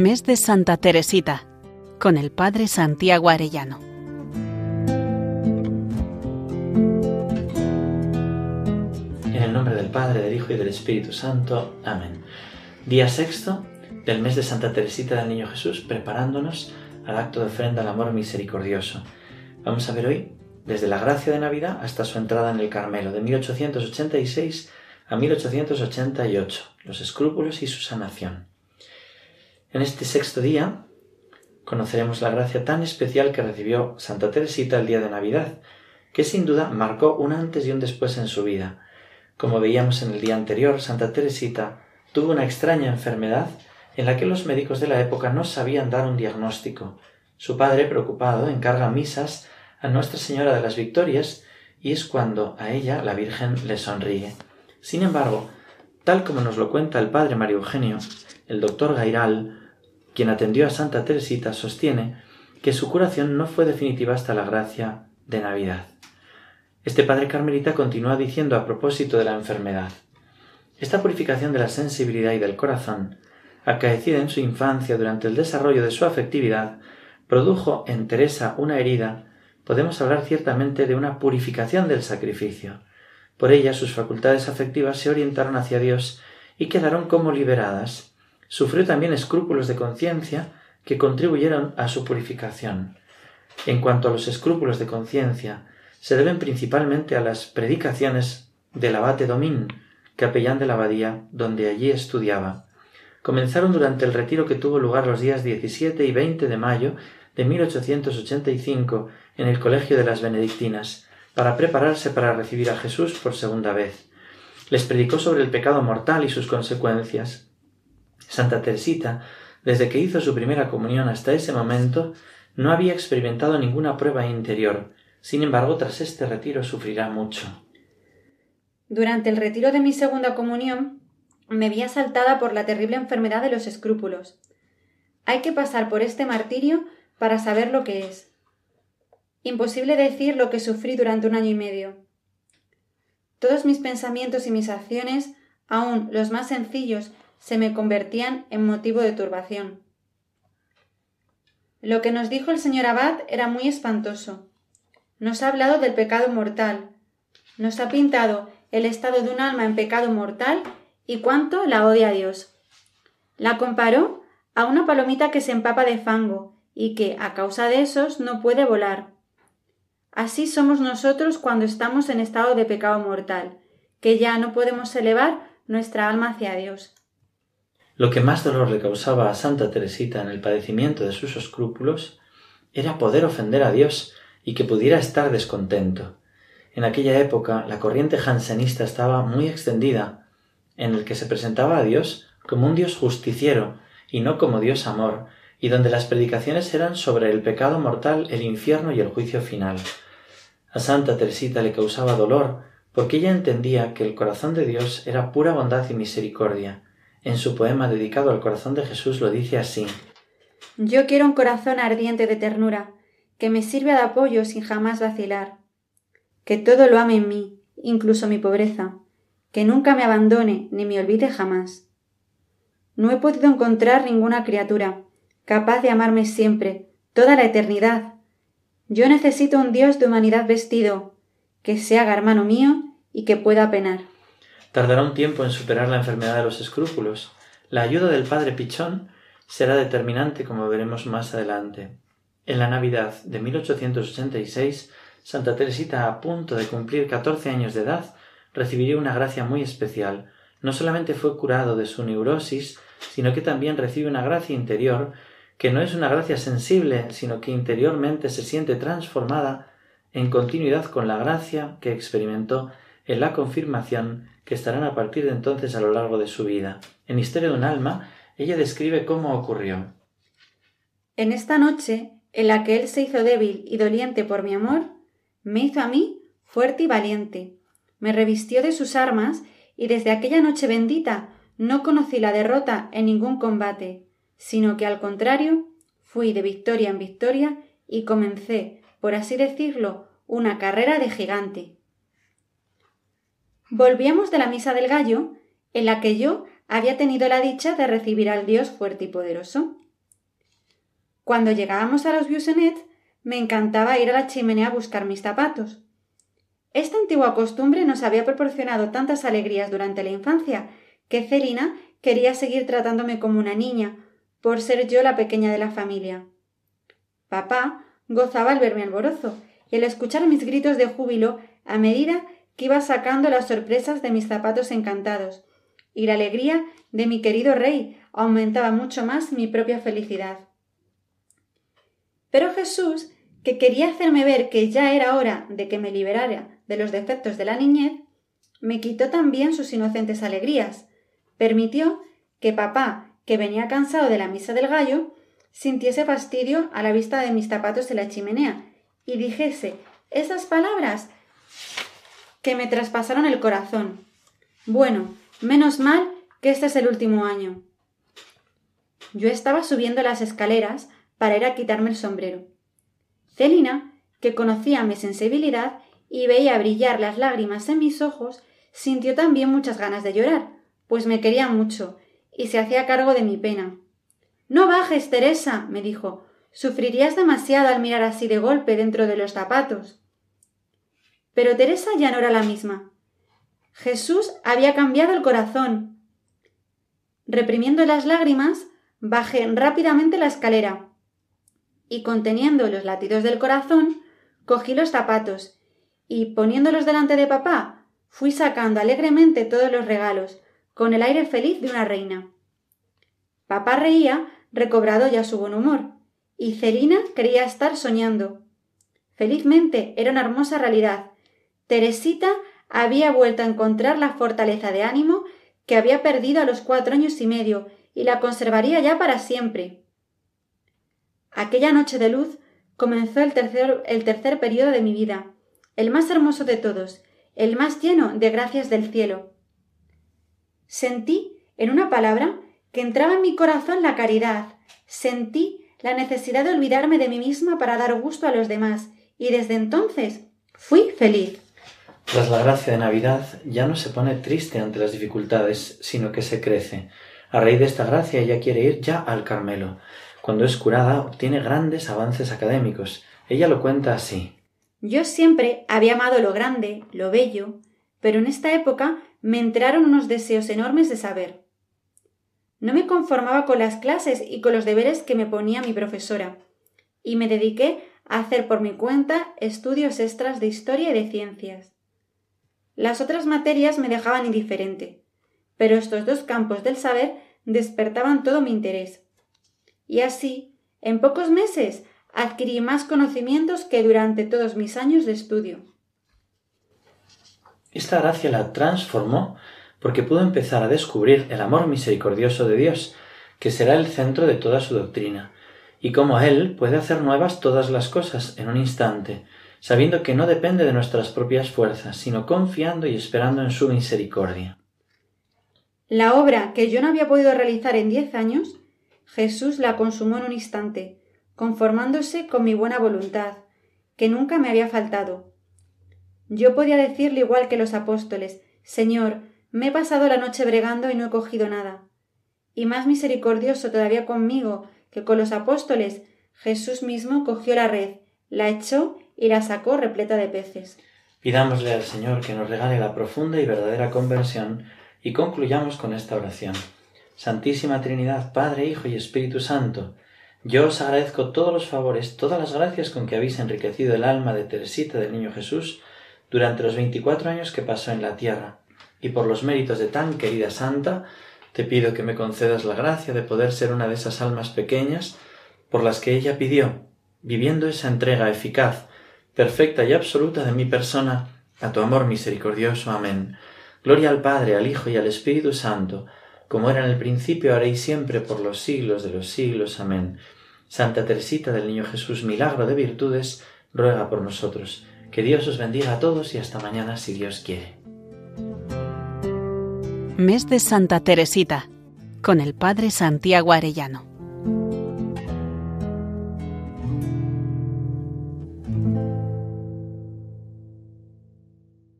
Mes de Santa Teresita, con el Padre Santiago Arellano. En el nombre del Padre, del Hijo y del Espíritu Santo. Amén. Día sexto del mes de Santa Teresita del Niño Jesús, preparándonos al acto de ofrenda al amor misericordioso. Vamos a ver hoy desde la gracia de Navidad hasta su entrada en el Carmelo, de 1886 a 1888, los escrúpulos y su sanación. En este sexto día conoceremos la gracia tan especial que recibió Santa Teresita el día de Navidad, que sin duda marcó un antes y un después en su vida. Como veíamos en el día anterior, Santa Teresita tuvo una extraña enfermedad en la que los médicos de la época no sabían dar un diagnóstico. Su padre, preocupado, encarga misas a Nuestra Señora de las Victorias y es cuando a ella la Virgen le sonríe. Sin embargo, tal como nos lo cuenta el padre Mario Eugenio, el doctor Gairal, quien atendió a Santa Teresita, sostiene que su curación no fue definitiva hasta la gracia de Navidad. Este padre carmelita continúa diciendo a propósito de la enfermedad. Esta purificación de la sensibilidad y del corazón, acaecida en su infancia durante el desarrollo de su afectividad, produjo en Teresa una herida podemos hablar ciertamente de una purificación del sacrificio. Por ella sus facultades afectivas se orientaron hacia Dios y quedaron como liberadas. Sufrió también escrúpulos de conciencia que contribuyeron a su purificación. En cuanto a los escrúpulos de conciencia, se deben principalmente a las predicaciones del abate Domín, capellán de la abadía, donde allí estudiaba. Comenzaron durante el retiro que tuvo lugar los días 17 y 20 de mayo de 1885 en el Colegio de las Benedictinas, para prepararse para recibir a Jesús por segunda vez. Les predicó sobre el pecado mortal y sus consecuencias. Santa Teresita, desde que hizo su primera comunión hasta ese momento, no había experimentado ninguna prueba interior. Sin embargo, tras este retiro sufrirá mucho. Durante el retiro de mi segunda comunión, me vi asaltada por la terrible enfermedad de los escrúpulos. Hay que pasar por este martirio para saber lo que es. Imposible decir lo que sufrí durante un año y medio. Todos mis pensamientos y mis acciones, aun los más sencillos, se me convertían en motivo de turbación. Lo que nos dijo el señor Abad era muy espantoso. Nos ha hablado del pecado mortal. Nos ha pintado el estado de un alma en pecado mortal y cuánto la odia a Dios. La comparó a una palomita que se empapa de fango y que, a causa de esos, no puede volar. Así somos nosotros cuando estamos en estado de pecado mortal, que ya no podemos elevar nuestra alma hacia Dios. Lo que más dolor le causaba a Santa Teresita en el padecimiento de sus escrúpulos era poder ofender a Dios y que pudiera estar descontento. En aquella época la corriente jansenista estaba muy extendida, en el que se presentaba a Dios como un Dios justiciero y no como Dios amor, y donde las predicaciones eran sobre el pecado mortal, el infierno y el juicio final. A Santa Teresita le causaba dolor, porque ella entendía que el corazón de Dios era pura bondad y misericordia. En su poema dedicado al corazón de Jesús lo dice así Yo quiero un corazón ardiente de ternura, que me sirva de apoyo sin jamás vacilar, que todo lo ame en mí, incluso mi pobreza, que nunca me abandone ni me olvide jamás. No he podido encontrar ninguna criatura capaz de amarme siempre, toda la eternidad. Yo necesito un Dios de humanidad vestido, que se haga hermano mío y que pueda penar. Tardará un tiempo en superar la enfermedad de los escrúpulos. La ayuda del padre Pichón será determinante, como veremos más adelante. En la Navidad de 1886, Santa Teresita, a punto de cumplir catorce años de edad, recibiría una gracia muy especial. No solamente fue curado de su neurosis, sino que también recibe una gracia interior que no es una gracia sensible, sino que interiormente se siente transformada en continuidad con la gracia que experimentó en la confirmación que estarán a partir de entonces a lo largo de su vida. En Historia de un alma, ella describe cómo ocurrió. En esta noche, en la que él se hizo débil y doliente por mi amor, me hizo a mí fuerte y valiente, me revistió de sus armas y desde aquella noche bendita no conocí la derrota en ningún combate, sino que al contrario fui de victoria en victoria y comencé, por así decirlo, una carrera de gigante. Volvíamos de la misa del gallo, en la que yo había tenido la dicha de recibir al Dios fuerte y poderoso. Cuando llegábamos a los Busenet, me encantaba ir a la chimenea a buscar mis zapatos. Esta antigua costumbre nos había proporcionado tantas alegrías durante la infancia que Celina quería seguir tratándome como una niña, por ser yo la pequeña de la familia. Papá gozaba al verme alborozo y al escuchar mis gritos de júbilo a medida iba sacando las sorpresas de mis zapatos encantados, y la alegría de mi querido rey aumentaba mucho más mi propia felicidad. Pero Jesús, que quería hacerme ver que ya era hora de que me liberara de los defectos de la niñez, me quitó también sus inocentes alegrías, permitió que papá, que venía cansado de la misa del gallo, sintiese fastidio a la vista de mis zapatos en la chimenea y dijese esas palabras que me traspasaron el corazón. Bueno, menos mal que este es el último año. Yo estaba subiendo las escaleras para ir a quitarme el sombrero. Celina, que conocía mi sensibilidad, y veía brillar las lágrimas en mis ojos, sintió también muchas ganas de llorar, pues me quería mucho, y se hacía cargo de mi pena. No bajes, Teresa, me dijo. Sufrirías demasiado al mirar así de golpe dentro de los zapatos. Pero Teresa ya no era la misma. Jesús había cambiado el corazón. Reprimiendo las lágrimas, bajé rápidamente la escalera y conteniendo los latidos del corazón, cogí los zapatos y poniéndolos delante de papá, fui sacando alegremente todos los regalos, con el aire feliz de una reina. Papá reía, recobrado ya su buen humor, y Celina quería estar soñando. Felizmente era una hermosa realidad. Teresita había vuelto a encontrar la fortaleza de ánimo que había perdido a los cuatro años y medio y la conservaría ya para siempre. Aquella noche de luz comenzó el tercer, el tercer periodo de mi vida, el más hermoso de todos, el más lleno de gracias del cielo. Sentí, en una palabra, que entraba en mi corazón la caridad, sentí la necesidad de olvidarme de mí misma para dar gusto a los demás, y desde entonces fui feliz. Tras la gracia de Navidad ya no se pone triste ante las dificultades, sino que se crece. A raíz de esta gracia ella quiere ir ya al Carmelo. Cuando es curada obtiene grandes avances académicos. Ella lo cuenta así. Yo siempre había amado lo grande, lo bello, pero en esta época me entraron unos deseos enormes de saber. No me conformaba con las clases y con los deberes que me ponía mi profesora, y me dediqué a hacer por mi cuenta estudios extras de historia y de ciencias. Las otras materias me dejaban indiferente, pero estos dos campos del saber despertaban todo mi interés. Y así, en pocos meses, adquirí más conocimientos que durante todos mis años de estudio. Esta gracia la transformó porque pudo empezar a descubrir el amor misericordioso de Dios, que será el centro de toda su doctrina, y cómo Él puede hacer nuevas todas las cosas en un instante, sabiendo que no depende de nuestras propias fuerzas, sino confiando y esperando en su misericordia. La obra que yo no había podido realizar en diez años, Jesús la consumó en un instante, conformándose con mi buena voluntad, que nunca me había faltado. Yo podía decirle igual que los apóstoles Señor, me he pasado la noche bregando y no he cogido nada. Y más misericordioso todavía conmigo que con los apóstoles, Jesús mismo cogió la red, la echó y la sacó repleta de peces. Pidámosle al Señor que nos regale la profunda y verdadera conversión y concluyamos con esta oración. Santísima Trinidad, Padre, Hijo y Espíritu Santo, yo os agradezco todos los favores, todas las gracias con que habéis enriquecido el alma de Teresita del Niño Jesús durante los veinticuatro años que pasó en la tierra, y por los méritos de tan querida santa, te pido que me concedas la gracia de poder ser una de esas almas pequeñas por las que ella pidió, viviendo esa entrega eficaz, perfecta y absoluta de mi persona a tu amor misericordioso. Amén. Gloria al Padre, al Hijo y al Espíritu Santo, como era en el principio, ahora y siempre, por los siglos de los siglos. Amén. Santa Teresita del Niño Jesús, milagro de virtudes, ruega por nosotros. Que Dios os bendiga a todos y hasta mañana si Dios quiere. Mes de Santa Teresita, con el Padre Santiago Arellano.